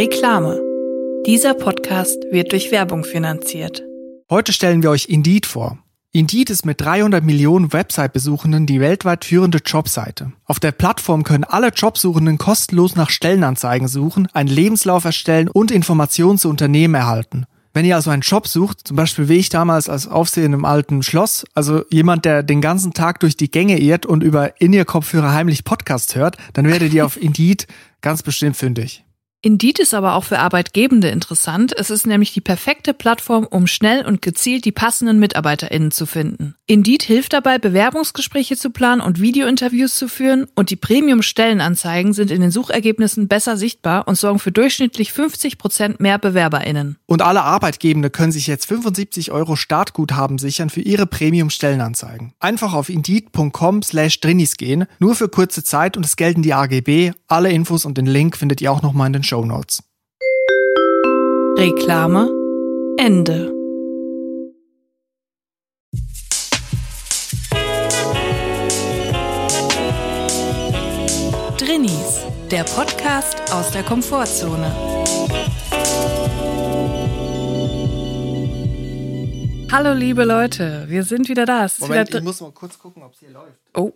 Reklame. Dieser Podcast wird durch Werbung finanziert. Heute stellen wir euch Indeed vor. Indeed ist mit 300 Millionen Website-Besuchenden die weltweit führende Jobseite. Auf der Plattform können alle Jobsuchenden kostenlos nach Stellenanzeigen suchen, einen Lebenslauf erstellen und Informationen zu Unternehmen erhalten. Wenn ihr also einen Job sucht, zum Beispiel wie ich damals als Aufseher im alten Schloss, also jemand, der den ganzen Tag durch die Gänge irrt und über In-Ear-Kopfhörer heimlich Podcast hört, dann werdet ihr auf Indeed ganz bestimmt fündig. Indeed ist aber auch für Arbeitgebende interessant. Es ist nämlich die perfekte Plattform, um schnell und gezielt die passenden MitarbeiterInnen zu finden. Indeed hilft dabei, Bewerbungsgespräche zu planen und Videointerviews zu führen und die Premium-Stellenanzeigen sind in den Suchergebnissen besser sichtbar und sorgen für durchschnittlich 50 Prozent mehr BewerberInnen. Und alle Arbeitgebende können sich jetzt 75 Euro Startguthaben sichern für ihre Premium-Stellenanzeigen. Einfach auf indeed.com slash drinis gehen, nur für kurze Zeit und es gelten die AGB. Alle Infos und den Link findet ihr auch nochmal in den Show Notes. Reklame Ende. Drinnies, der Podcast aus der Komfortzone. Hallo liebe Leute, wir sind wieder da. Moment, wieder ich muss mal kurz gucken, ob es hier läuft. oh.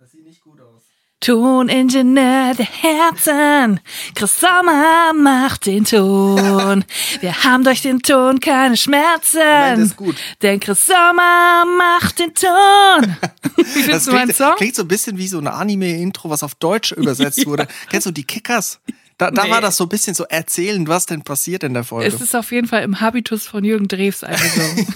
Das sieht nicht gut aus. Toningenieur der Herzen, Chris Sommer macht den Ton. Wir haben durch den Ton keine Schmerzen. Moment, ist gut. Denn Chris Sommer macht den Ton. Wie Das findest du meinen klingt, Song? klingt so ein bisschen wie so ein Anime-Intro, was auf Deutsch übersetzt wurde. Kennst du die Kickers? Da, da Nee. war das so ein bisschen so erzählend, was denn passiert in der Folge. Es ist auf jeden Fall im Habitus von Jürgen Drews eingesungen.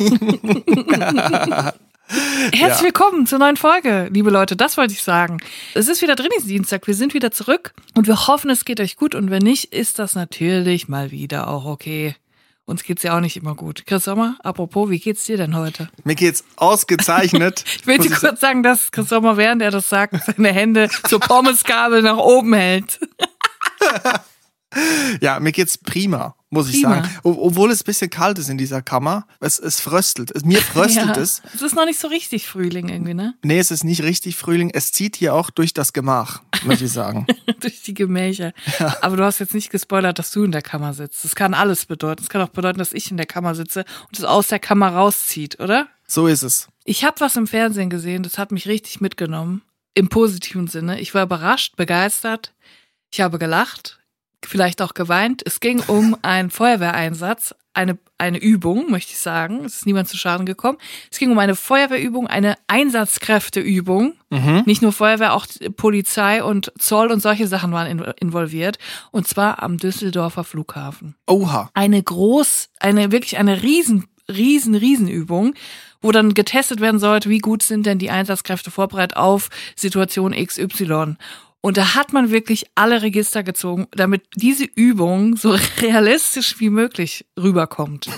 Herzlich willkommen zur neuen Folge, liebe Leute. Das wollte ich sagen. Es ist wieder Trainingsdienstag. Wir sind wieder zurück und wir hoffen, es geht euch gut. Und wenn nicht, ist das natürlich mal wieder auch okay. Uns geht's ja auch nicht immer gut. Chris Sommer, apropos, wie geht's dir denn heute? Mir geht's ausgezeichnet. Ich will dir kurz sagen, dass Chris Sommer, während er das sagt, seine Hände zur Pommesgabel nach oben hält. Ja, mir geht's prima, muss ich Prima. sagen. Obwohl es ein bisschen kalt ist in dieser Kammer. Es, es fröstelt. Es, mir fröstelt Ja. es. Es ist noch nicht so richtig Frühling irgendwie, ne? Nee, es ist nicht richtig Frühling. Es zieht hier auch durch das Gemach, muss ich sagen. durch die Gemächer. Aber du hast jetzt nicht gespoilert, dass du in der Kammer sitzt. Das kann alles bedeuten. Das kann auch bedeuten, dass ich in der Kammer sitze und es aus der Kammer rauszieht, oder? So ist es. Ich habe was im Fernsehen gesehen, das hat mich richtig mitgenommen. Im positiven Sinne. Ich war überrascht, begeistert. Ich habe gelacht, vielleicht auch geweint. Es ging um einen Feuerwehreinsatz, eine, eine Übung, möchte ich sagen. Es ist niemand zu Schaden gekommen. Es ging um eine Feuerwehrübung, eine Einsatzkräfteübung. Nicht nur Feuerwehr, auch Polizei und Zoll und solche Sachen waren in, involviert. Und zwar am Düsseldorfer Flughafen Oha. eine groß, eine wirklich eine riesen, riesen, Riesenübung, wo dann getestet werden sollte, wie gut sind denn die Einsatzkräfte vorbereitet auf Situation XY. Und da hat man wirklich alle Register gezogen, damit diese Übung so realistisch wie möglich rüberkommt.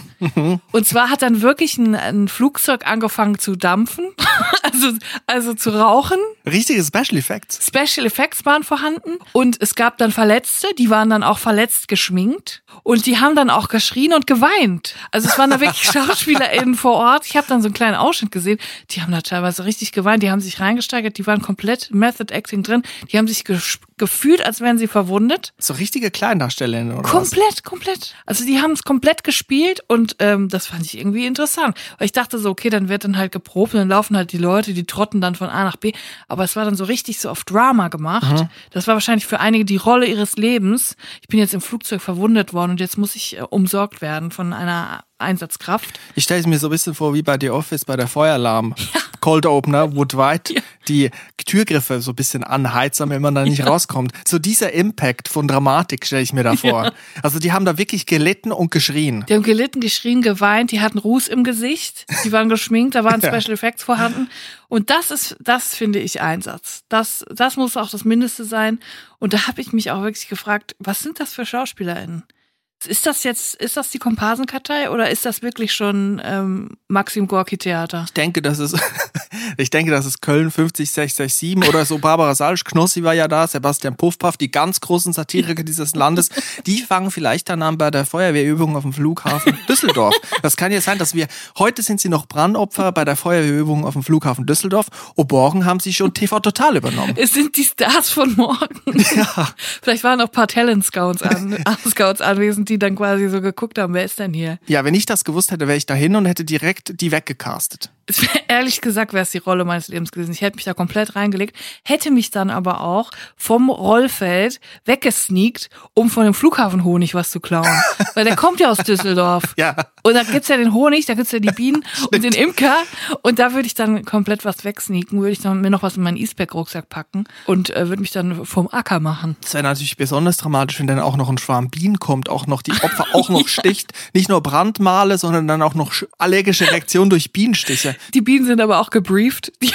Und zwar hat dann wirklich ein, ein Flugzeug angefangen zu dampfen, also, also zu rauchen. Richtige Special Effects. Special Effects waren vorhanden und es gab dann Verletzte, die waren dann auch verletzt geschminkt und die haben dann auch geschrien und geweint. Also es waren da wirklich SchauspielerInnen vor Ort. Ich habe dann so einen kleinen Ausschnitt gesehen, die haben da teilweise richtig geweint, die haben sich reingesteigert, die waren komplett Method Acting drin, die haben sich gefühlt, als wären sie verwundet. So richtige Kleindarstellerinnen oder was? Komplett, komplett. Also die haben es komplett gespielt und ähm, das fand ich irgendwie interessant. Weil ich dachte so, okay, dann wird dann halt geprobt und dann laufen halt die Leute, die trotten dann von A nach B. Aber es war dann so richtig so auf Drama gemacht. Das war wahrscheinlich für einige die Rolle ihres Lebens. Ich bin jetzt im Flugzeug verwundet worden und jetzt muss ich äh, umsorgt werden von einer Einsatzkraft. Ich stelle es mir so ein bisschen vor wie bei The Office bei der Feueralarm. Cold Opener, wo Dwight die Türgriffe so ein bisschen anheizt, damit man da nicht rauskommt. So dieser Impact von Dramatik stelle ich mir da vor. Also die haben da wirklich gelitten und geschrien. Die haben gelitten, geschrien, geweint, die hatten Ruß im Gesicht, die waren geschminkt, da waren Special Effects vorhanden. Und das ist, das finde ich Einsatz. Das, das muss auch das Mindeste sein. Und da habe ich mich auch wirklich gefragt, was sind das für SchauspielerInnen? Ist das jetzt, ist das die Komparsenkartei oder ist das wirklich schon ähm, Maxim Gorki Theater? Ich denke, das ist, ich denke, das ist Köln 50667 oder so. Barbara Salsch, Knossi war ja da, Sebastian Puffpaff, die ganz großen Satiriker dieses Landes. Die fangen vielleicht dann an bei der Feuerwehrübung auf dem Flughafen Düsseldorf. Das kann ja sein, dass wir, heute sind sie noch Brandopfer bei der Feuerwehrübung auf dem Flughafen Düsseldorf. Und morgen haben sie schon TV Total übernommen. Es sind die Stars von morgen. Ja. Vielleicht waren auch ein paar Talent Scouts, an, Scouts anwesend, die dann quasi so geguckt haben, wer ist denn hier? Ja, wenn ich das gewusst hätte, wäre ich dahin und hätte direkt die weggecastet. Ehrlich gesagt wäre es die Rolle meines Lebens gewesen. Ich hätte mich da komplett reingelegt, hätte mich dann aber auch vom Rollfeld weggesneakt, um von dem Flughafen Honig was zu klauen. Weil der kommt ja aus Düsseldorf. Ja. Und da gibt's ja den Honig, da gibt's ja die Bienen und den Imker. Und da würde ich dann komplett was wegsneaken, würde ich dann mir noch was in meinen E-Spec-Rucksack packen und äh, würde mich dann vom Acker machen. Das wäre natürlich besonders dramatisch, wenn dann auch noch ein Schwarm Bienen kommt, auch noch die Opfer auch noch sticht. Nicht nur Brandmale, sondern dann auch noch sch- allergische Reaktion durch Bienenstiche. Die Bienen sind aber auch gebrieft. Die,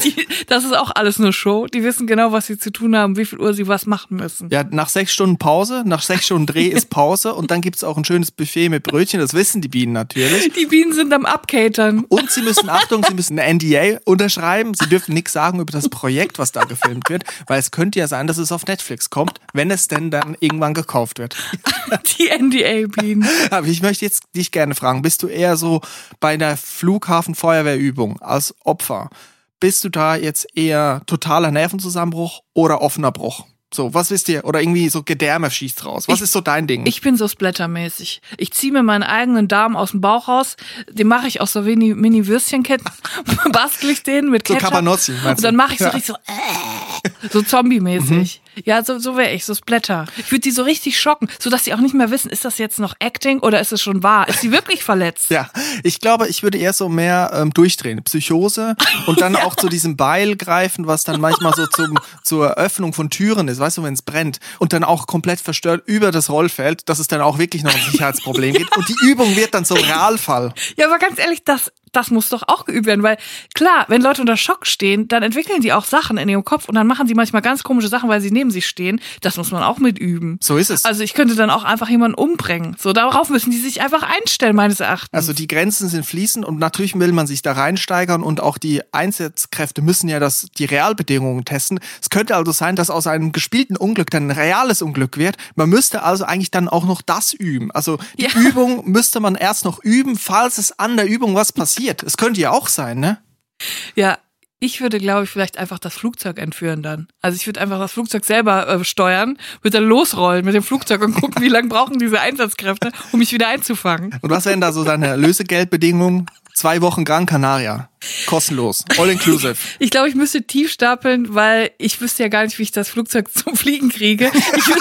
die, das ist auch alles nur Show. Die wissen genau, was sie zu tun haben, wie viel Uhr sie was machen müssen. Ja, nach sechs Stunden Pause, nach sechs Stunden Dreh ist Pause und dann gibt's auch ein schönes Buffet mit Brötchen. Das wissen die Bienen natürlich. Die Bienen sind am Abcatern. Und sie müssen, Achtung, sie müssen eine NDA unterschreiben. Sie dürfen nichts sagen über das Projekt, was da gefilmt wird, weil es könnte ja sein, dass es auf Netflix kommt, wenn es denn dann irgendwann gekauft wird. Die NDA-Bienen. Aber ich möchte jetzt dich gerne fragen, bist du eher so bei der Flughafenfeuerwehrübung als Opfer? Bist du da jetzt eher totaler Nervenzusammenbruch oder offener Bruch? So, was wisst ihr? Oder irgendwie so Gedärme schießt raus. Was Ich- ist so dein Ding? Ich bin so splattermäßig. Ich ziehe mir meinen eigenen Darm aus dem Bauch raus, den mache ich aus so Mini- Mini-Würstchenketten, bastel ich den mit So Ketchup. Cabanossi, meinst Und dann du? mache ich so Ja. Mhm. richtig so, äh, so Zombie-mäßig. Ja, so, so wäre ich, so Splatter. Ich würde die so richtig schocken, sodass sie auch nicht mehr wissen, ist das jetzt noch Acting oder ist es schon wahr? Ist sie wirklich verletzt? Ja, ich glaube, ich würde eher so mehr ähm, durchdrehen. Psychose und dann auch zu diesem Beil greifen, was dann manchmal so zum, zur Öffnung von Türen ist, weißt du, wenn es brennt. Und dann auch komplett verstört über das Rollfeld, dass es dann auch wirklich noch ein Sicherheitsproblem gibt. Und die Übung wird dann so Realfall. Ja, aber ganz ehrlich, das, das muss doch auch geübt werden, weil klar, wenn Leute unter Schock stehen, dann entwickeln die auch Sachen in ihrem Kopf und dann machen sie manchmal ganz komische Sachen, weil sie neben sich stehen. Das muss man auch mit üben. So ist es. Also ich könnte dann auch einfach jemanden umbringen. So, darauf müssen die sich einfach einstellen, meines Erachtens. Also die Grenzen sind fließend und natürlich will man sich da reinsteigern und auch die Einsatzkräfte müssen ja das, die Realbedingungen testen. Es könnte also sein, dass aus einem gespielten Unglück dann ein reales Unglück wird. Man müsste also eigentlich dann auch noch das üben. Also die Ja. Übung müsste man erst noch üben, falls es an der Übung was passiert. Es könnte ja auch sein, ne? ja, ich würde, glaube ich, vielleicht einfach das Flugzeug entführen dann. Also ich würde einfach das Flugzeug selber äh, steuern, würde dann losrollen mit dem Flugzeug und gucken, wie lange brauchen diese Einsatzkräfte, um mich wieder einzufangen. Und was wären da so deine Lösegeldbedingungen? Zwei Wochen Gran Canaria. Kostenlos. All inclusive. Ich glaube, ich müsste tief stapeln, weil ich wüsste ja gar nicht, wie ich das Flugzeug zum Fliegen kriege. Ich würde,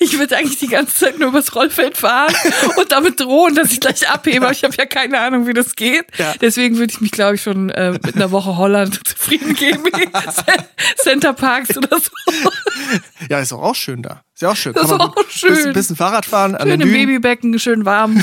ich würde eigentlich die ganze Zeit nur übers Rollfeld fahren und damit drohen, dass ich gleich abhebe. Aber ich habe ja keine Ahnung, wie das geht. Ja. Deswegen würde ich mich, glaube ich, schon äh, mit einer Woche Holland zufrieden geben. Center Parks oder so. Ja, ist doch auch schön da. Ist ja auch schön. Das Kann ist auch schön. Bisschen, bisschen Fahrrad fahren, an Schön den im Dünen. Babybecken, schön warm.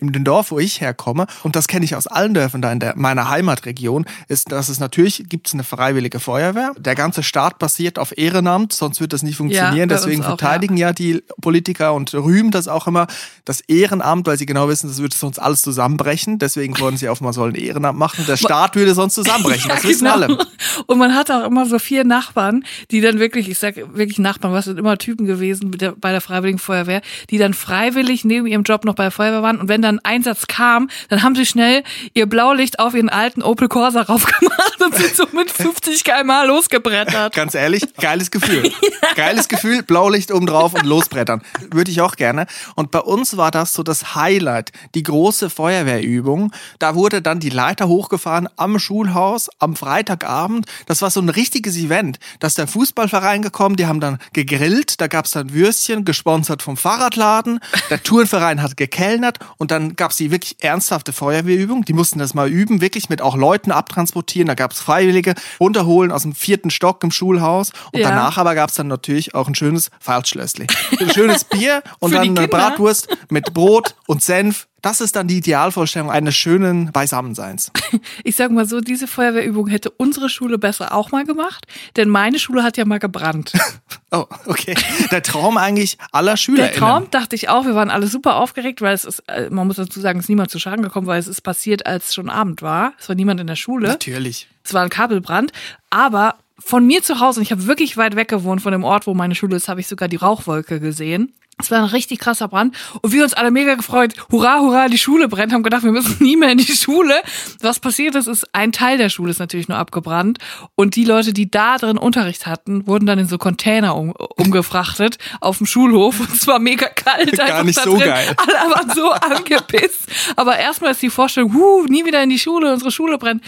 In dem Dorf, wo ich herkomme, und das kenne ich aus allen Dörfern da in der, meiner Heimatregion, ist, dass es natürlich gibt es eine freiwillige Feuerwehr. Der ganze Staat basiert auf Ehrenamt, sonst wird das nicht funktionieren. uns Deswegen auch, verteidigen ja. die Politiker und rühmen das auch immer, das Ehrenamt, weil sie genau wissen, das würde sonst alles zusammenbrechen. Deswegen wollen sie auch mal so ein Ehrenamt machen. Der Staat würde sonst zusammenbrechen. Ja, das wissen genau. alle. Und man hat auch immer so vier Nachbarn, die dann wirklich, ich sag wirklich Nachbarn, was sind immer Typen gewesen bei der Freiwilligen Feuerwehr, die dann freiwillig neben ihrem Job noch bei der Feuerwehr waren. Und wenn dann ein Einsatz kam, dann haben sie schnell ihr Blaulicht auf ihren alten Opel Corsa raufgemacht und sind so mit 50 km/h losgebrettert. Ganz ehrlich, geiles Gefühl. Geiles Gefühl, Blaulicht oben drauf und losbrettern. Würde ich auch gerne. Und bei uns war das so das Highlight, die große Feuerwehrübung. Da wurde dann die Leiter hochgefahren am Schulhaus am Freitagabend. Das war so ein richtiges Event. Da ist der Fußballverein gekommen, die haben dann gegrillt, da gab's dann Würstchen, gesponsert vom Fahrradladen. Der Turnverein hat gekellnert und dann gab's die wirklich ernsthafte Feuerwehrübung. Die mussten das mal üben, wirklich mit auch Leuten abtransportieren. Da gab's Freiwillige, runterholen aus dem vierten Stock im Schulhaus. Und Ja. danach aber gab's dann natürlich auch ein schönes Feilschlössli. Ein schönes Bier und dann eine? Bratwurst mit Brot und Senf. Das ist dann die Idealvorstellung eines schönen Beisammenseins. Ich sag mal so, diese Feuerwehrübung hätte unsere Schule besser auch mal gemacht, denn meine Schule hat ja mal gebrannt. Oh, okay. Der Traum eigentlich aller Schüler. Der Traum dachte ich auch, wir waren alle super aufgeregt, weil es ist, äh, man muss dazu sagen, es ist niemand zu Schaden gekommen, weil es ist passiert, als schon Abend war. Es war niemand in der Schule. Natürlich. Es war ein Kabelbrand, aber von mir zu Hause, und ich habe wirklich weit weg gewohnt von dem Ort, wo meine Schule ist, habe ich sogar die Rauchwolke gesehen. Es war ein richtig krasser Brand und wir uns alle mega gefreut. Hurra, hurra, die Schule brennt. Haben gedacht, wir müssen nie mehr in die Schule. Was passiert ist, ist, ein Teil der Schule ist natürlich nur abgebrannt und die Leute, die da drin Unterricht hatten, wurden dann in so Container um, umgefrachtet auf dem Schulhof und es war mega kalt. Gar nicht so drin. geil. Alle waren so angepisst. Aber erstmal ist die Vorstellung, huh, nie wieder in die Schule, unsere Schule brennt.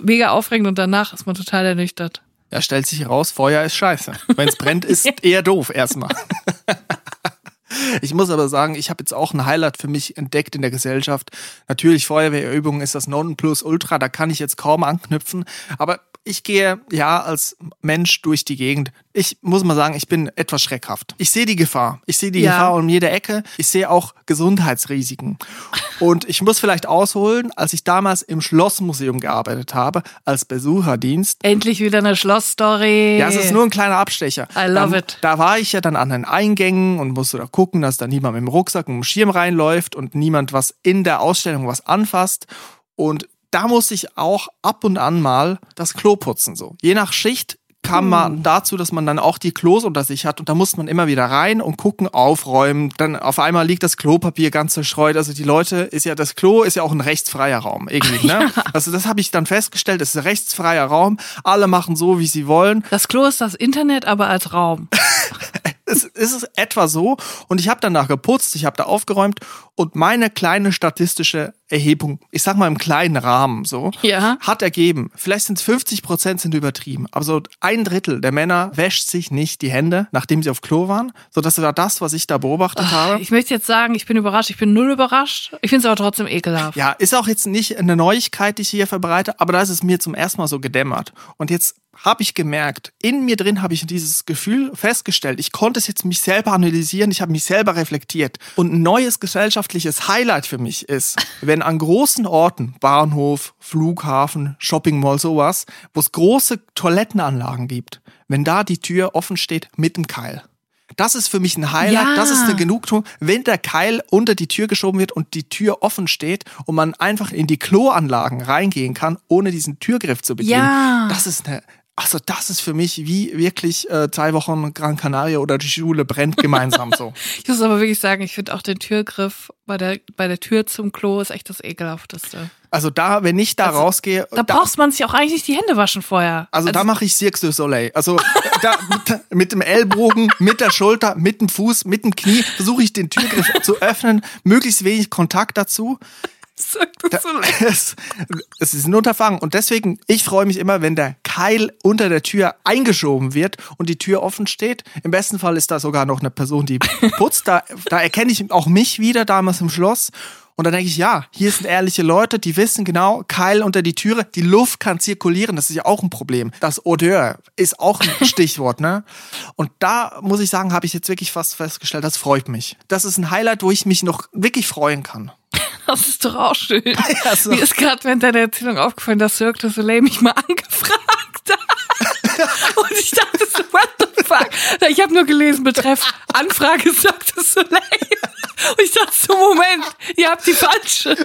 Mega aufregend und danach ist man total ernüchtert. Ja, stellt sich heraus, Feuer ist scheiße. Wenn es brennt, ist eher doof erstmal. Ich muss aber sagen, ich habe jetzt auch ein Highlight für mich entdeckt in der Gesellschaft. Natürlich, Feuerwehrübungen ist das Nonplusultra, da kann ich jetzt kaum anknüpfen. Aber ich gehe ja als Mensch durch die Gegend. Ich muss mal sagen, ich bin etwas schreckhaft. Ich sehe die Gefahr. Ich sehe die Ja. Gefahr um jede Ecke. Ich sehe auch Gesundheitsrisiken. Und ich muss vielleicht ausholen, als ich damals im Schlossmuseum gearbeitet habe, als Besucherdienst, Endlich wieder eine Schlossstory. ja, es ist nur ein kleiner Abstecher. I love da, it. Da war ich ja dann an den Eingängen und musste da gucken, dass da niemand mit dem Rucksack und dem Schirm reinläuft und niemand was in der Ausstellung was anfasst. Und da musste ich auch ab und an mal das Klo putzen, so. Je nach Schicht kam man dazu, dass man dann auch die Klos unter sich hat und da musste man immer wieder rein und gucken, aufräumen. Dann auf einmal liegt das Klopapier ganz zerstreut. Also die Leute ist ja, das Klo ist ja auch ein rechtsfreier Raum irgendwie, ne? Also das habe ich dann festgestellt, es ist ein rechtsfreier Raum. Alle machen so, wie sie wollen. Das Klo ist das Internet, aber als Raum. es ist etwa so. Und ich habe danach geputzt, ich habe da aufgeräumt und meine kleine statistische Erhebung, ich sag mal im kleinen Rahmen so, Ja. hat ergeben, vielleicht sind es 50 Prozent sind übertrieben, aber so ein Drittel der Männer wäscht sich nicht die Hände, nachdem sie auf Klo waren, so dass war das, was ich da beobachtet habe. Ich möchte jetzt sagen, ich bin überrascht. Ich bin null überrascht. Ich finde es aber trotzdem ekelhaft. Ja, ist auch jetzt nicht eine Neuigkeit, die ich hier verbreite, aber da ist es mir zum ersten Mal so gedämmert. Und jetzt habe ich gemerkt, in mir drin habe ich dieses Gefühl festgestellt. Ich konnte es jetzt mich selber analysieren, ich habe mich selber reflektiert. Und ein neues gesellschaftliches Highlight für mich ist, wenn an großen Orten, Bahnhof, Flughafen, Shopping Mall, sowas, wo es große Toilettenanlagen gibt, wenn da die Tür offen steht mit dem Keil. Das ist für mich ein Highlight, Ja. das ist eine Genugtuung, wenn der Keil unter die Tür geschoben wird und die Tür offen steht und man einfach in die Kloanlagen reingehen kann, ohne diesen Türgriff zu bedienen. Ja. Das ist eine, also das ist für mich wie wirklich äh, zwei Wochen Gran Canaria oder die Schule brennt gemeinsam so. Ich muss aber wirklich sagen, ich finde auch den Türgriff bei der, bei der Tür zum Klo ist echt das ekelhafteste. Also da, wenn ich da rausgehe, Da brauchst man sich auch eigentlich nicht die Hände waschen vorher. Also, da mache ich Cirque du Soleil. Also da, mit, dem Ellbogen, mit der Schulter, mit dem Fuß, mit dem Knie versuche ich den Türgriff zu öffnen, möglichst wenig Kontakt dazu. Sagt das so leid. Es, es ist ein Unterfangen und deswegen, ich freue mich immer, wenn der Keil unter der Tür eingeschoben wird und die Tür offen steht. Im besten Fall ist da sogar noch eine Person, die putzt. Da, da erkenne ich auch mich wieder damals im Schloss. Und dann denke ich, ja, hier sind ehrliche Leute, die wissen genau, Keil unter die Türe, die Luft kann zirkulieren, das ist ja auch ein Problem. Das Odeur ist auch ein Stichwort, ne? Und da muss ich sagen, habe ich jetzt wirklich fast festgestellt, das freut mich. Das ist ein Highlight, wo ich mich noch wirklich freuen kann. Das ist doch auch schön. Ja, so. Mir ist gerade während deiner Erzählung aufgefallen, dass Cirque du Soleil mich mal angefragt ich dachte so, what the fuck? Ich habe nur gelesen, betreff Anfrage Cirque du Soleil. Und ich dachte so, Moment, ihr habt die falsche.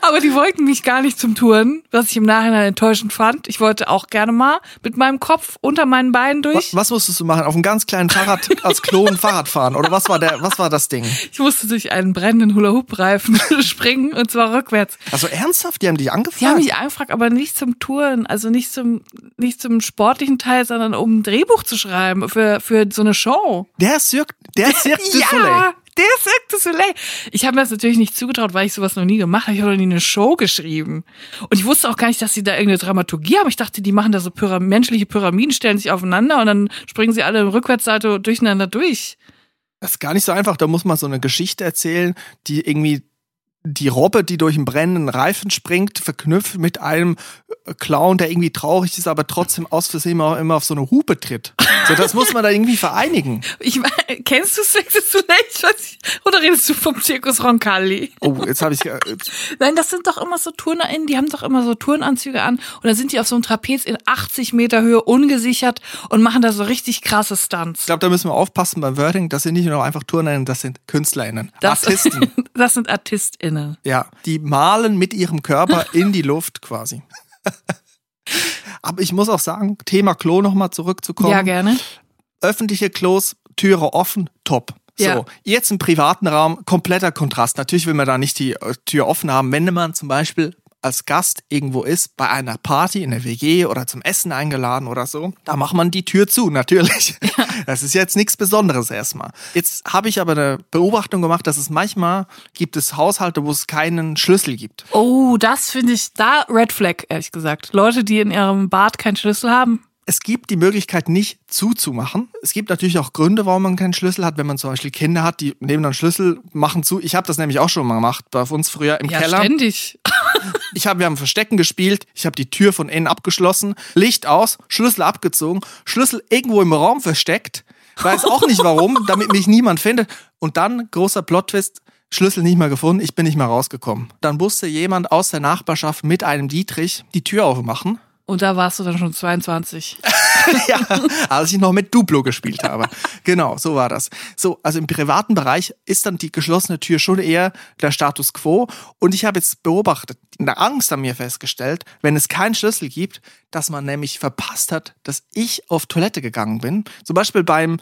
Aber die wollten mich gar nicht zum Touren, was ich im Nachhinein enttäuschend fand. Ich wollte auch gerne mal mit meinem Kopf unter meinen Beinen durch. Was, was musstest du machen? Auf einem ganz kleinen Fahrrad als Klon Fahrrad fahren? Oder was war der, was war das Ding? Ich musste durch einen brennenden Hula-Hoop-Reifen springen und zwar rückwärts. Also ernsthaft? Die haben dich angefragt? Die haben mich angefragt, aber nicht zum Touren, also nicht zum, nicht zum sportlichen Teil, sondern um ein Drehbuch zu schreiben für, für so eine Show. der Cirque, der Cirque du Soleil. Ja, der Cirque du Soleil. Ich habe mir das natürlich nicht zugetraut, weil ich sowas noch nie gemacht habe. Ich habe noch nie eine Show geschrieben. Und ich wusste auch gar nicht, dass sie da irgendeine Dramaturgie haben. Ich dachte, die machen da so Pyram menschliche Pyramiden, stellen sich aufeinander und dann springen sie alle im Rückwärtssalto durcheinander durch. Das ist gar nicht so einfach. Da muss man so eine Geschichte erzählen, die irgendwie die Robbe, die durch einen brennenden Reifen springt, verknüpft mit einem äh, Clown, der irgendwie traurig ist, aber trotzdem aus Versehen immer, immer auf so eine Hupe tritt. So, das muss man da irgendwie vereinigen. Ich meine, kennst du Sex du Leicht? Oder redest du vom Zirkus Roncalli? Oh, jetzt habe ich. Äh, Nein, das sind doch immer so TurnerInnen, die haben doch immer so Turnanzüge an und dann sind die auf so einem Trapez in 80 Meter Höhe ungesichert und machen da so richtig krasse Stunts. Ich glaube, da müssen wir aufpassen beim Wording. Das sind nicht nur einfach TurnerInnen, das sind KünstlerInnen. Das, Artisten. das sind ArtistInnen. Ja, die malen mit ihrem Körper in die Luft quasi. Aber ich muss auch sagen, Thema Klo nochmal zurückzukommen. Ja, gerne. Öffentliche Klos, Türe offen, top. So, Ja. jetzt im privaten Raum, kompletter Kontrast. Natürlich will man da nicht die äh, Tür offen haben. Wenn man zum Beispiel als Gast irgendwo ist, bei einer Party in der WG oder zum Essen eingeladen oder so, da macht man die Tür zu, natürlich. Das ist jetzt nichts Besonderes erstmal. Jetzt habe ich aber eine Beobachtung gemacht, dass es manchmal gibt es Haushalte, wo es keinen Schlüssel gibt. Oh, das finde ich da Red Flag, ehrlich gesagt. Leute, die in ihrem Bad keinen Schlüssel haben. Es gibt die Möglichkeit, nicht zuzumachen. Es gibt natürlich auch Gründe, warum man keinen Schlüssel hat. Wenn man zum Beispiel Kinder hat, die nehmen dann Schlüssel, machen zu. Ich habe das nämlich auch schon mal gemacht, bei uns früher im Ja, Keller. ständig. Ich hab, wir haben Verstecken gespielt, ich habe die Tür von innen abgeschlossen, Licht aus, Schlüssel abgezogen, Schlüssel irgendwo im Raum versteckt, weiß auch nicht warum, damit mich niemand findet. Und dann, großer Plot-Twist, Schlüssel nicht mehr gefunden, ich bin nicht mehr rausgekommen. Dann musste jemand aus der Nachbarschaft mit einem Dietrich die Tür aufmachen. Und da warst du dann schon 22. ja, als ich noch mit Duplo gespielt habe. Genau, so war das. So, also im privaten Bereich ist dann die geschlossene Tür schon eher der Status quo. Und ich habe jetzt beobachtet, in der Angst an mir festgestellt, wenn es keinen Schlüssel gibt, dass man nämlich verpasst hat, dass ich auf Toilette gegangen bin. Zum Beispiel beim,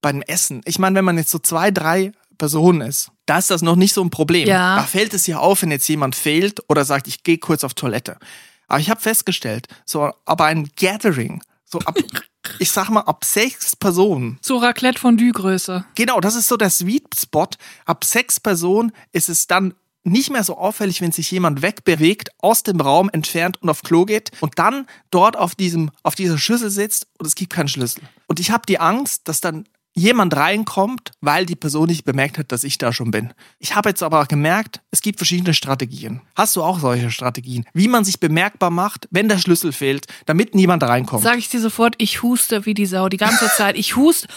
beim Essen. Ich meine, wenn man jetzt so zwei, drei Personen ist, da ist das noch nicht so ein Problem. Ja. Da fällt es ja auf, wenn jetzt jemand fehlt oder sagt, ich gehe kurz auf Toilette. Aber ich habe festgestellt, so aber ein Gathering, so ab, ich sag mal, ab sechs Personen. So Raclette Fondue Größe. Genau, das ist so der Sweet Spot. Ab sechs Personen ist es dann nicht mehr so auffällig, wenn sich jemand wegbewegt, aus dem Raum entfernt und auf Klo geht und dann dort auf diesem, auf dieser Schüssel sitzt und es gibt keinen Schlüssel. Und ich habe die Angst, dass dann jemand reinkommt, weil die Person nicht bemerkt hat, dass ich da schon bin. Ich habe jetzt aber gemerkt, es gibt verschiedene Strategien. Hast du auch solche Strategien? Wie man sich bemerkbar macht, wenn der Schlüssel fehlt, damit niemand reinkommt. Sag ich dir sofort, ich huste wie die Sau die ganze Zeit. Ich huste.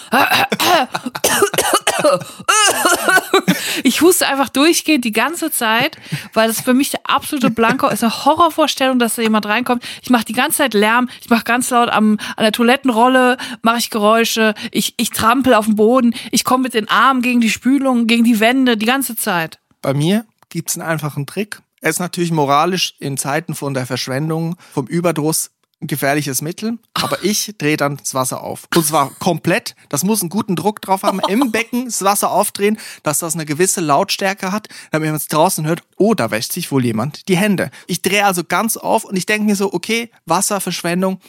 Ich huste einfach durchgehend die ganze Zeit, weil das für mich der absolute Blanko ist. Eine Horrorvorstellung, dass da jemand reinkommt. Ich mache die ganze Zeit Lärm. Ich mache ganz laut am, an der Toilettenrolle, mache ich Geräusche. Ich, ich trampel auf dem Boden. Ich komme mit den Armen gegen die Spülung, gegen die Wände, die ganze Zeit. Bei mir gibt's einen einfachen Trick. Er ist natürlich moralisch in Zeiten von der Verschwendung, vom Überdruss ein gefährliches Mittel, aber ich drehe dann das Wasser auf. Und zwar komplett. Das muss einen guten Druck drauf haben. Im Becken das Wasser aufdrehen, dass das eine gewisse Lautstärke hat, damit man es draußen hört. Oh, da wäscht sich wohl jemand die Hände. Ich drehe also ganz auf und ich denke mir so, okay, Wasserverschwendung,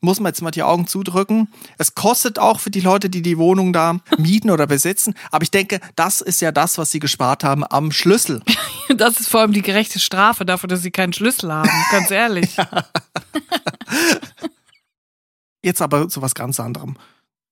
muss man jetzt mal die Augen zudrücken. Es kostet auch für die Leute, die die Wohnung da mieten oder besitzen. Aber ich denke, das ist ja das, was sie gespart haben am Schlüssel. Das ist vor allem die gerechte Strafe dafür, dass sie keinen Schlüssel haben. Ganz ehrlich. Jetzt aber zu was ganz anderem.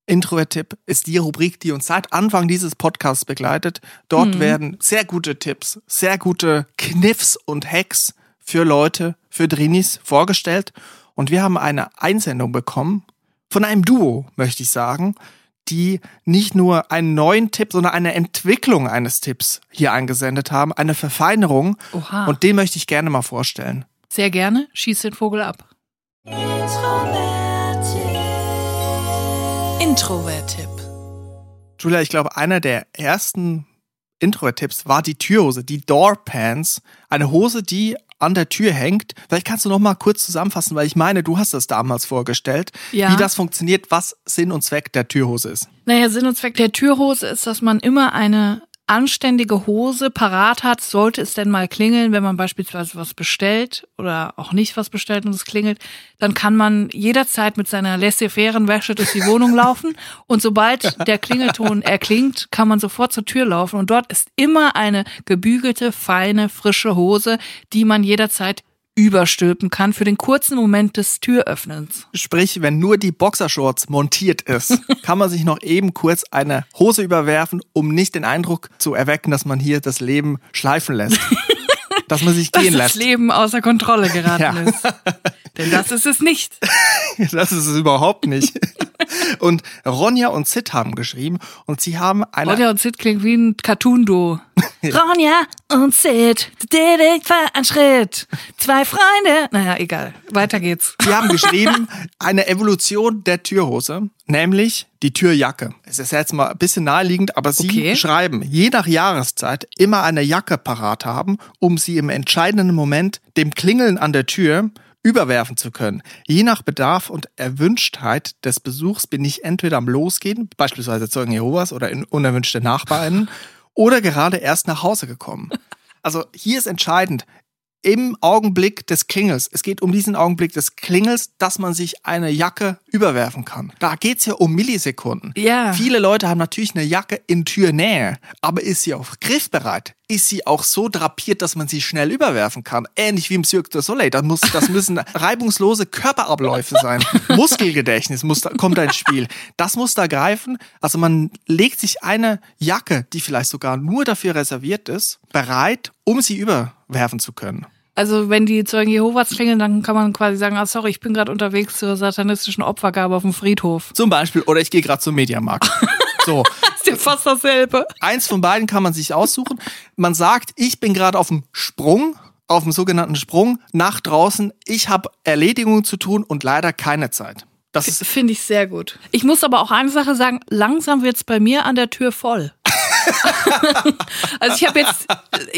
Introvert-Tipp ist die Rubrik, die uns seit Anfang dieses Podcasts begleitet. Dort werden sehr gute Tipps, sehr gute Kniffs und Hacks für Leute, für Drinis vorgestellt. Und wir haben eine Einsendung bekommen von einem Duo, möchte ich sagen, die nicht nur einen neuen Tipp, sondern eine Entwicklung eines Tipps hier eingesendet haben, eine Verfeinerung. Oha. Und den möchte ich gerne mal vorstellen. Sehr gerne. Schieß den Vogel ab. Introvert-Tipp. Julia, ich glaube, einer der ersten Intro-Tipps war die Türhose, die Door Pants. Eine Hose, die an der Tür hängt. Vielleicht kannst du noch mal kurz zusammenfassen, weil ich meine, du hast das damals vorgestellt, Ja. wie das funktioniert, was Sinn und Zweck der Türhose ist. Naja, Sinn und Zweck der Türhose ist, dass man immer eine anständige Hose parat hat, sollte es denn mal klingeln, wenn man beispielsweise was bestellt oder auch nicht was bestellt und es klingelt, dann kann man jederzeit mit seiner laissez-faire Wäsche durch die Wohnung laufen. Und sobald der Klingelton erklingt, kann man sofort zur Tür laufen. Und dort ist immer eine gebügelte, feine, frische Hose, die man jederzeit überstülpen kann für den kurzen Moment des Türöffnens. Sprich, wenn nur die Boxershorts montiert ist, kann man sich noch eben kurz eine Hose überwerfen, um nicht den Eindruck zu erwecken, dass man hier das Leben schleifen lässt. dass man sich dass gehen das lässt. Leben außer Kontrolle geraten Ja. ist. Denn das ist es nicht. Das ist es überhaupt nicht. Und Ronja und Sid haben geschrieben und sie haben eine Ronja und Sid klingt wie ein Cartoon-Duo. Ronja und Sid, war ein Schritt. Zwei Freunde. Naja, egal. Weiter geht's. Sie haben geschrieben, eine Evolution der Türhose, nämlich die Türjacke. Es ist jetzt mal ein bisschen naheliegend, aber Sie Okay. schreiben, je nach Jahreszeit immer eine Jacke parat haben, um sie im entscheidenden Moment dem Klingeln an der Tür überwerfen zu können. Je nach Bedarf und Erwünschtheit des Besuchs bin ich entweder am Losgehen, beispielsweise Zeugen Jehovas oder in unerwünschte Nachbarn, oder gerade erst nach Hause gekommen. Also hier ist entscheidend, im Augenblick des Klingels, es geht um diesen Augenblick des Klingels, dass man sich eine Jacke überwerfen kann. Da geht's ja um Millisekunden. Ja. Viele Leute haben natürlich eine Jacke in Türnähe, aber ist sie auch griffbereit? Ist sie auch so drapiert, dass man sie schnell überwerfen kann? Ähnlich wie im Cirque du Soleil. Das, muss, das müssen reibungslose Körperabläufe sein. Muskelgedächtnis muss da, kommt da ins Spiel. Das muss da greifen. Also man legt sich eine Jacke, die vielleicht sogar nur dafür reserviert ist, bereit, um sie überwerfen zu können. Also wenn die Zeugen Jehovas klingeln, dann kann man quasi sagen, ah, sorry, ich bin gerade unterwegs zur satanistischen Opfergabe auf dem Friedhof. Zum Beispiel, oder ich gehe gerade zum Mediamarkt. So, Ist ja fast dasselbe. eins von beiden kann man sich aussuchen. Man sagt, ich bin gerade auf dem Sprung, auf dem sogenannten Sprung nach draußen. Ich habe Erledigungen zu tun und leider keine Zeit. Das Finde ich sehr gut. Ich muss aber auch eine Sache sagen, langsam wird's bei mir an der Tür voll. also ich habe jetzt,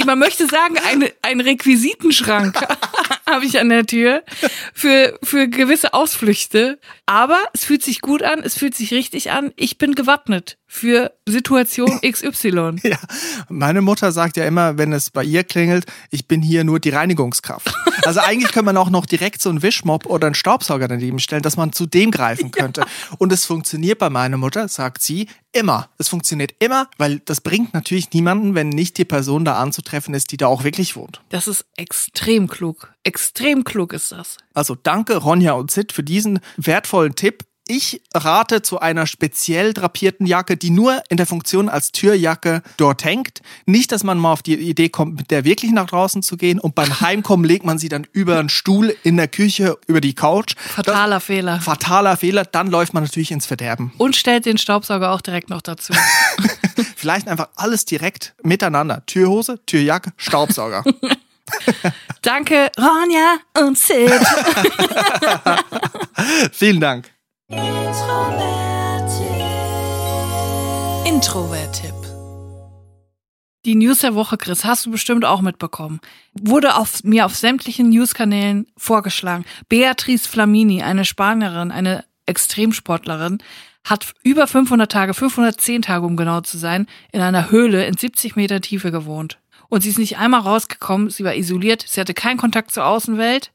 man möchte sagen, eine, einen Requisitenschrank habe ich an der Tür für, für gewisse Ausflüchte. Aber es fühlt sich gut an, es fühlt sich richtig an. Ich bin gewappnet für Situation XY. ja, meine Mutter sagt ja immer, wenn es bei ihr klingelt, ich bin hier nur die Reinigungskraft. Also eigentlich könnte man auch noch direkt so einen Wischmopp oder einen Staubsauger daneben stellen, dass man zu dem greifen könnte. Und es funktioniert bei meiner Mutter, sagt sie, immer. Es funktioniert immer, weil das bringt natürlich niemanden, wenn nicht die Person da anzutreffen ist, die da auch wirklich wohnt. Das ist extrem klug. Extrem klug ist das. Also danke Ronja und Sid für diesen wertvollen Tipp. Ich rate zu einer speziell drapierten Jacke, die nur in der Funktion als Türjacke dort hängt. Nicht, dass man mal auf die Idee kommt, mit der wirklich nach draußen zu gehen und beim Heimkommen legt man sie dann über einen Stuhl in der Küche, über die Couch. Fataler Fehler. Das, fataler Fehler, dann läuft man natürlich ins Verderben. Und stellt den Staubsauger auch direkt noch dazu. Vielleicht einfach alles direkt miteinander. Türhose, Türjacke, Staubsauger. Danke, Ronja und Sid. Vielen Dank. Introvert-Tipp. Die News der Woche, Chris, hast du bestimmt auch mitbekommen. Wurde auf, mir auf sämtlichen Newskanälen vorgeschlagen. Beatrice Flamini, eine Spanierin, eine Extremsportlerin, hat über 500 Tage, 510 Tage, um genau zu sein, in einer Höhle in 70 Meter Tiefe gewohnt. Und sie ist nicht einmal rausgekommen, sie war isoliert, sie hatte keinen Kontakt zur Außenwelt,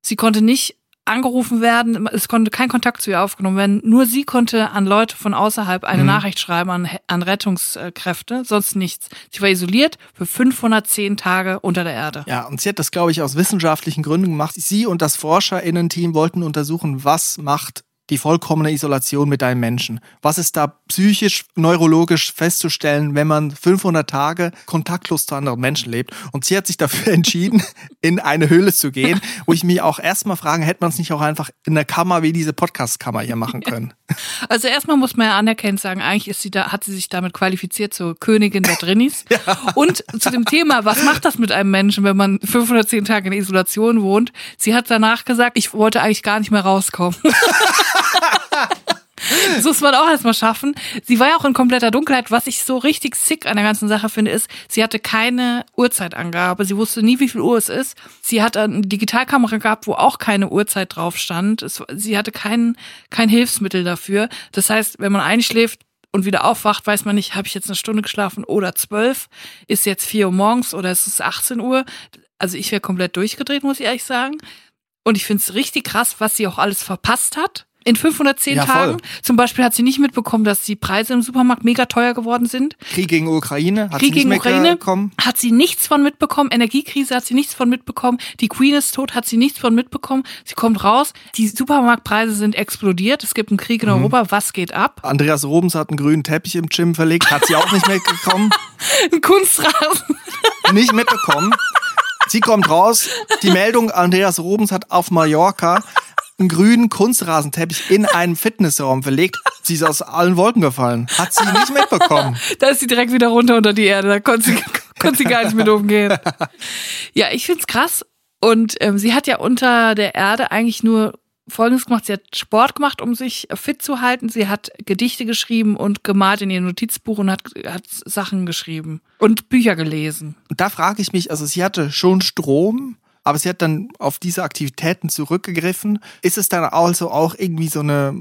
sie konnte nicht angerufen werden, es konnte kein Kontakt zu ihr aufgenommen werden. Nur sie konnte an Leute von außerhalb eine Nachricht schreiben, an, an Rettungskräfte, sonst nichts. Sie war isoliert für 510 Tage unter der Erde. Ja, und sie hat das, glaube ich, aus wissenschaftlichen Gründen gemacht. Sie und das ForscherInnen-Team wollten untersuchen, was macht die vollkommene Isolation mit einem Menschen. Was ist da psychisch, neurologisch festzustellen, wenn man 500 Tage kontaktlos zu anderen Menschen lebt? Und sie hat sich dafür entschieden, in eine Höhle zu gehen, wo ich mich auch erstmal frage, hätte man es nicht auch einfach in der Kammer wie diese Podcast-Kammer hier machen können? Also erstmal muss man ja anerkennend sagen, eigentlich ist sie da, hat sie sich damit qualifiziert zur Königin der Drinnis. Und zu dem Thema, was macht das mit einem Menschen, wenn man 510 Tage in Isolation wohnt? Sie hat danach gesagt, ich wollte eigentlich gar nicht mehr rauskommen. Das muss man auch erstmal schaffen. Sie war ja auch in kompletter Dunkelheit. Was ich so richtig sick an der ganzen Sache finde, ist, sie hatte keine Uhrzeitangabe. Sie wusste nie, wie viel Uhr es ist. Sie hat eine Digitalkamera gehabt, wo auch keine Uhrzeit drauf stand. Es, sie hatte kein, kein Hilfsmittel dafür. Das heißt, wenn man einschläft, und wieder aufwacht, weiß man nicht, habe ich jetzt eine Stunde geschlafen oder zwölf? Ist jetzt vier Uhr morgens oder ist es 18 Uhr? Also ich wäre komplett durchgedreht, muss ich ehrlich sagen. Und ich finde es richtig krass, was sie auch alles verpasst hat. In 510 Ja. Tagen. Zum Beispiel hat sie nicht mitbekommen, dass die Preise im Supermarkt mega teuer geworden sind. Krieg gegen Ukraine, hat Krieg sie nicht gegen mehr Ukraine bekommen? hat sie nichts von mitbekommen. Energiekrise hat sie nichts von mitbekommen. Die Queen ist tot, hat sie nichts von mitbekommen. Sie kommt raus. Die Supermarktpreise sind explodiert. Es gibt einen Krieg Mhm. in Europa. Was geht ab? Andreas Robens hat einen grünen Teppich im Gym verlegt, hat sie auch nicht mitbekommen. Ein Kunstrasen. nicht mitbekommen. Sie kommt raus, die Meldung, Andreas Robens hat auf Mallorca einen grünen Kunstrasenteppich in einem Fitnessraum verlegt. Sie ist aus allen Wolken gefallen. Hat sie nicht mitbekommen. Da ist sie direkt wieder runter unter die Erde. Da konnte sie, konnte sie gar nicht mit umgehen. Ja, ich find's krass. Und ähm, sie hat ja unter der Erde eigentlich nur Folgendes gemacht. Sie hat Sport gemacht, um sich fit zu halten. Sie hat Gedichte geschrieben und gemalt in ihr Notizbuch und hat, hat Sachen geschrieben und Bücher gelesen. Und da frage ich mich, also sie hatte schon Strom, aber sie hat dann auf diese Aktivitäten zurückgegriffen. Ist es dann also auch irgendwie so eine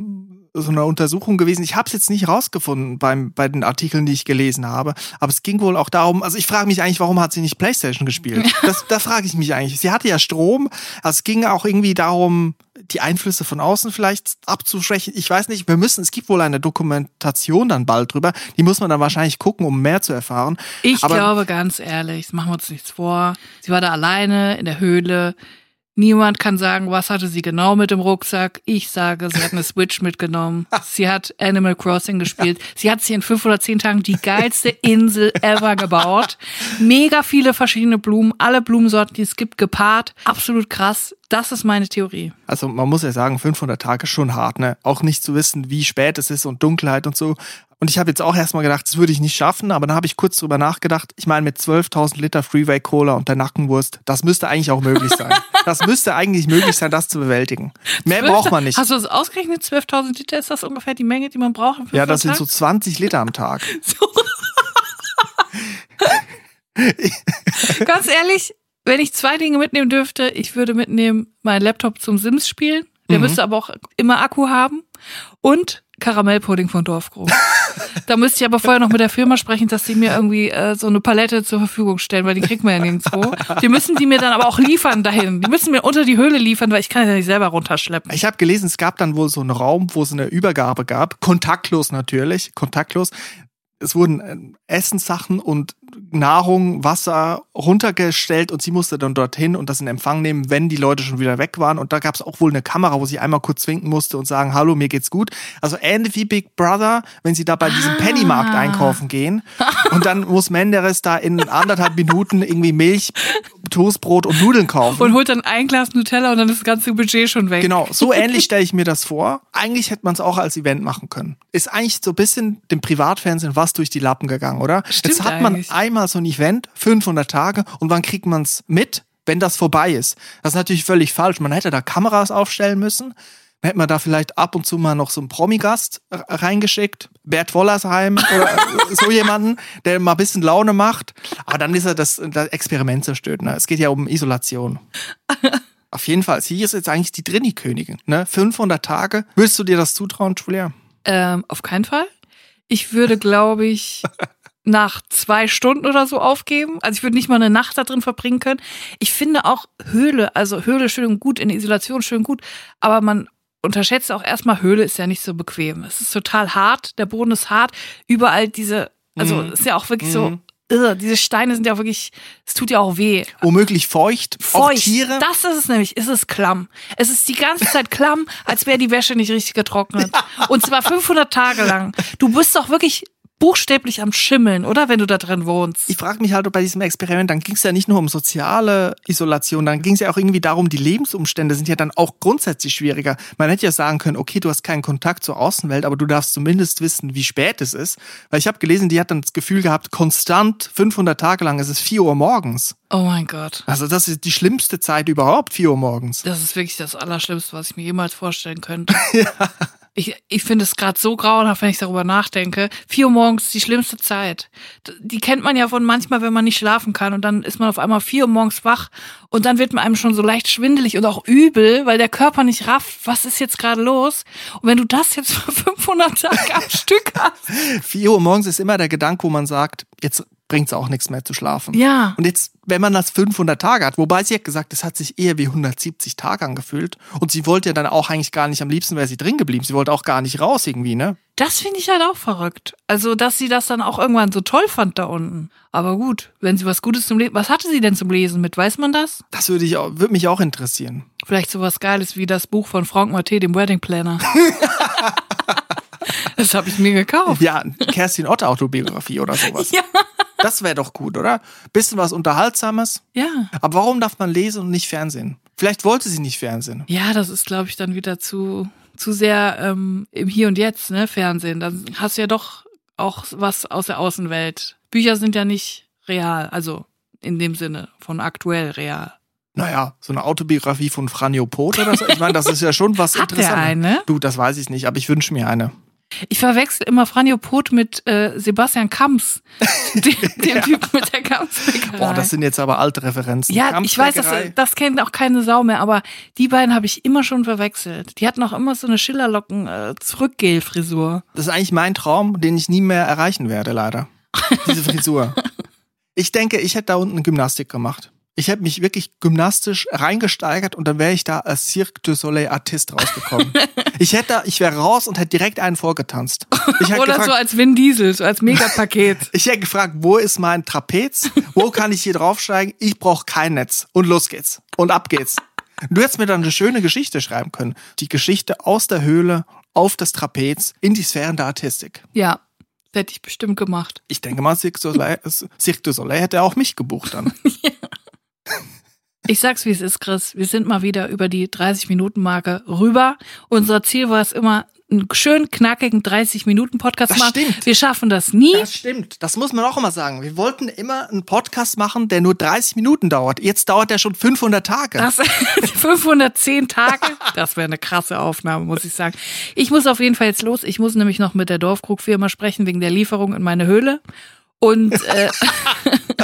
so eine Untersuchung gewesen. Ich habe es jetzt nicht rausgefunden beim, bei den Artikeln, die ich gelesen habe, aber es ging wohl auch darum, also ich frage mich eigentlich, warum hat sie nicht Playstation gespielt? Das, da frage ich mich eigentlich. Sie hatte ja Strom, also es ging auch irgendwie darum, die Einflüsse von außen vielleicht abzuschwächen. Ich weiß nicht, wir müssen, es gibt wohl eine Dokumentation dann bald drüber, die muss man dann wahrscheinlich gucken, um mehr zu erfahren. Ich aber glaube ganz ehrlich, machen wir uns nichts vor. Sie war da alleine in der Höhle. Niemand kann sagen, was hatte sie genau mit dem Rucksack. Ich sage, sie hat eine Switch mitgenommen. Sie hat Animal Crossing gespielt. Sie hat sich in fünf oder zehn Tagen die geilste Insel ever gebaut. Mega viele verschiedene Blumen, alle Blumensorten, die es gibt, gepaart. Absolut krass. Das ist meine Theorie. Also man muss ja sagen, 500 Tage ist schon hart, ne? Auch nicht zu wissen, wie spät es ist und Dunkelheit und so. Und ich habe jetzt auch erstmal gedacht, das würde ich nicht schaffen, aber dann habe ich kurz drüber nachgedacht. Ich meine, mit 12.000 Liter Freeway Cola und der Nackenwurst, das müsste eigentlich auch möglich sein. Das müsste eigentlich möglich sein, das zu bewältigen. Mehr 12 braucht man nicht. Hast du das ausgerechnet? 12.000 Liter ist das ungefähr die Menge, die man braucht? Ja, das sind 500 so 20 Liter am Tag. Ganz ehrlich, wenn ich zwei Dinge mitnehmen dürfte, ich würde mitnehmen meinen Laptop zum Sims spielen. Der Mhm. müsste aber auch immer Akku haben. Und Karamellpudding von Dorfgro. da müsste ich aber vorher noch mit der Firma sprechen, dass sie mir irgendwie äh, so eine Palette zur Verfügung stellen, weil die kriegt man ja nirgendwo. Die müssen die mir dann aber auch liefern dahin. Die müssen mir unter die Höhle liefern, weil ich kann ja nicht selber runterschleppen. Ich habe gelesen, es gab dann wohl so einen Raum, wo es eine Übergabe gab. Kontaktlos natürlich, kontaktlos. Es wurden äh, Essenssachen und Nahrung, Wasser runtergestellt und sie musste dann dorthin und das in Empfang nehmen, wenn die Leute schon wieder weg waren. Und da gab es auch wohl eine Kamera, wo sie einmal kurz winken musste und sagen, hallo, mir geht's gut. Also ähnlich wie Big Brother, wenn sie da bei diesem Ah. Pennymarkt einkaufen gehen. Und dann muss Menderes da in anderthalb Minuten irgendwie Milch, Toastbrot und Nudeln kaufen. Und holt dann ein Glas Nutella und dann ist das ganze Budget schon weg. Genau, so ähnlich stelle ich mir das vor. Eigentlich hätte man es auch als Event machen können. Ist eigentlich so ein bisschen dem Privatfernsehen was durch die Lappen gegangen, oder? Stimmt Jetzt hat man eigentlich. einmal so ein Event, 500 Tage, und wann kriegt man es mit, wenn das vorbei ist? Das ist natürlich völlig falsch. Man hätte da Kameras aufstellen müssen. Hätte man da vielleicht ab und zu mal noch so einen Promigast reingeschickt. Bert Wollersheim oder so jemanden, der mal ein bisschen Laune macht. Aber dann ist er das, das Experiment zerstört. Ne? Es geht ja um Isolation. Auf jeden Fall. Sie ist jetzt eigentlich die Drini-Königin. Ne? 500 Tage. Würdest du dir das zutrauen, Julia? Ähm, auf keinen Fall. Ich würde, glaube ich, nach zwei Stunden oder so aufgeben. Also ich würde nicht mal eine Nacht da drin verbringen können. Ich finde auch Höhle, also Höhle schön und gut, in Isolation schön und gut, aber man unterschätzt auch erstmal, Höhle ist ja nicht so bequem. Es ist total hart, der Boden ist hart, überall diese, also Mhm. es ist ja auch wirklich so, Mhm. irre, diese Steine sind ja auch wirklich, es tut ja auch weh. Womöglich feucht. Auch Feucht. Tiere. Das ist es nämlich. Es ist klamm. Es ist die ganze Zeit klamm, als wäre die Wäsche nicht richtig getrocknet. Und zwar 500 Tage lang. Du bist doch wirklich buchstäblich am Schimmeln, oder? Wenn du da drin wohnst. Ich frage mich halt, bei diesem Experiment, dann ging es ja nicht nur um soziale Isolation, dann ging es ja auch irgendwie darum, die Lebensumstände sind ja dann auch grundsätzlich schwieriger. Man hätte ja sagen können, okay, du hast keinen Kontakt zur Außenwelt, aber du darfst zumindest wissen, wie spät es ist. Weil ich habe gelesen, die hat dann das Gefühl gehabt, konstant 500 Tage lang, es ist 4 Uhr morgens. Oh mein Gott. Also das ist die schlimmste Zeit überhaupt, 4 Uhr morgens. Das ist wirklich das Allerschlimmste, was ich mir jemals vorstellen könnte. Ich, ich finde es gerade so grauenhaft, wenn ich darüber nachdenke. Vier Uhr morgens ist die schlimmste Zeit. Die kennt man ja von manchmal, wenn man nicht schlafen kann und dann ist man auf einmal vier Uhr morgens wach und dann wird man einem schon so leicht schwindelig und auch übel, weil der Körper nicht rafft, was ist jetzt gerade los? Und wenn du das jetzt für 500 Tage am Stück hast. 4 Uhr morgens ist immer der Gedanke, wo man sagt, jetzt bringt es auch nichts mehr zu schlafen. Ja. Und jetzt, wenn man das 500 Tage hat, wobei sie hat gesagt, es hat sich eher wie 170 Tage angefühlt. Und sie wollte ja dann auch eigentlich gar nicht, am liebsten wäre sie drin geblieben. Sie wollte auch gar nicht raus irgendwie, ne? Das finde ich halt auch verrückt. Also, dass sie das dann auch irgendwann so toll fand da unten. Aber gut, wenn sie was Gutes zum Lesen, was hatte sie denn zum Lesen mit? Weiß man das? Das würde, ich auch, würde mich auch interessieren. Vielleicht sowas Geiles wie das Buch von Frank Matte, dem Wedding Planner. das habe ich mir gekauft. Ja, Kerstin Otter Autobiografie oder sowas. Ja. Das wäre doch gut, oder? Bisschen was Unterhaltsames. Ja. Aber warum darf man lesen und nicht Fernsehen? Vielleicht wollte sie nicht Fernsehen. Ja, das ist, glaube ich, dann wieder zu, zu sehr ähm, im Hier und Jetzt, ne, Fernsehen. Dann hast du ja doch auch was aus der Außenwelt. Bücher sind ja nicht real, also in dem Sinne von aktuell real. Naja, so eine Autobiografie von Franjo Pot oder so. Ich meine, das ist ja schon was Hat der Interessantes. eine? Du, das weiß ich nicht, aber ich wünsche mir eine. Ich verwechsel immer Franjo Pot mit äh, Sebastian Kamps, dem, dem Typen mit der Kampfbäckerei. Boah, das sind jetzt aber alte Referenzen. ja, ich weiß, das, das kennt auch keine Sau mehr, aber die beiden habe ich immer schon verwechselt. Die hatten auch immer so eine Schillerlocken äh, Zurückgel-Frisur. Das ist eigentlich mein Traum, den ich nie mehr erreichen werde, leider. Diese Frisur. Ich denke, ich hätte da unten Gymnastik gemacht. Ich hätte mich wirklich gymnastisch reingesteigert und dann wäre ich da als Cirque du Soleil Artist rausgekommen. ich hätte, da- ich wäre raus und hätte direkt einen vorgetanzt. Oder gefragt, so als Vin Diesel, so als Megapaket. ich hätte gefragt, wo ist mein Trapez? Wo kann ich hier draufsteigen? Ich brauche kein Netz. Und los geht's. Und ab geht's. Du hättest mir dann eine schöne Geschichte schreiben können. Die Geschichte aus der Höhle auf das Trapez in die Sphären der Artistik. ja, das hätte ich bestimmt gemacht. Ich denke mal, Cirque du Soleil, Cirque du Soleil hätte auch mich gebucht dann. Ich sag's, wie es ist, Chris. Wir sind mal wieder über die 30-Minuten-Marke rüber. Unser Ziel war es immer, einen schön knackigen 30-Minuten-Podcast Das zu machen. stimmt. Wir schaffen das nie. Das stimmt. Das muss man auch immer sagen. Wir wollten immer einen Podcast machen, der nur 30 Minuten dauert. Jetzt dauert der schon 500 Tage. Das 510 Tage, das wäre eine krasse Aufnahme, muss ich sagen. Ich muss auf jeden Fall jetzt los. Ich muss nämlich noch mit der Dorfkrug-Firma sprechen wegen der Lieferung in meine Höhle. Und, äh,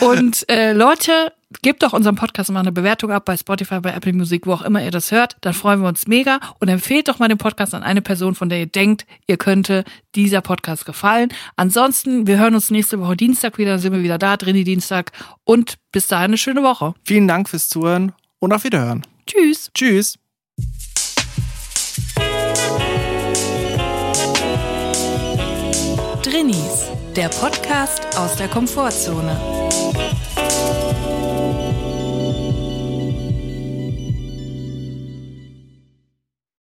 und äh, Leute, gebt doch unserem Podcast mal eine Bewertung ab bei Spotify, bei Apple Music, wo auch immer ihr das hört. Dann freuen wir uns mega. Und empfehlt doch mal den Podcast an eine Person, von der ihr denkt, ihr könnte dieser Podcast gefallen. Ansonsten, wir hören uns nächste Woche Dienstag wieder, dann sind wir wieder da, Drini Dienstag. Und bis dahin eine schöne Woche. Vielen Dank fürs Zuhören und auf Wiederhören. Tschüss. Tschüss. Drinnies, der Podcast aus der Komfortzone.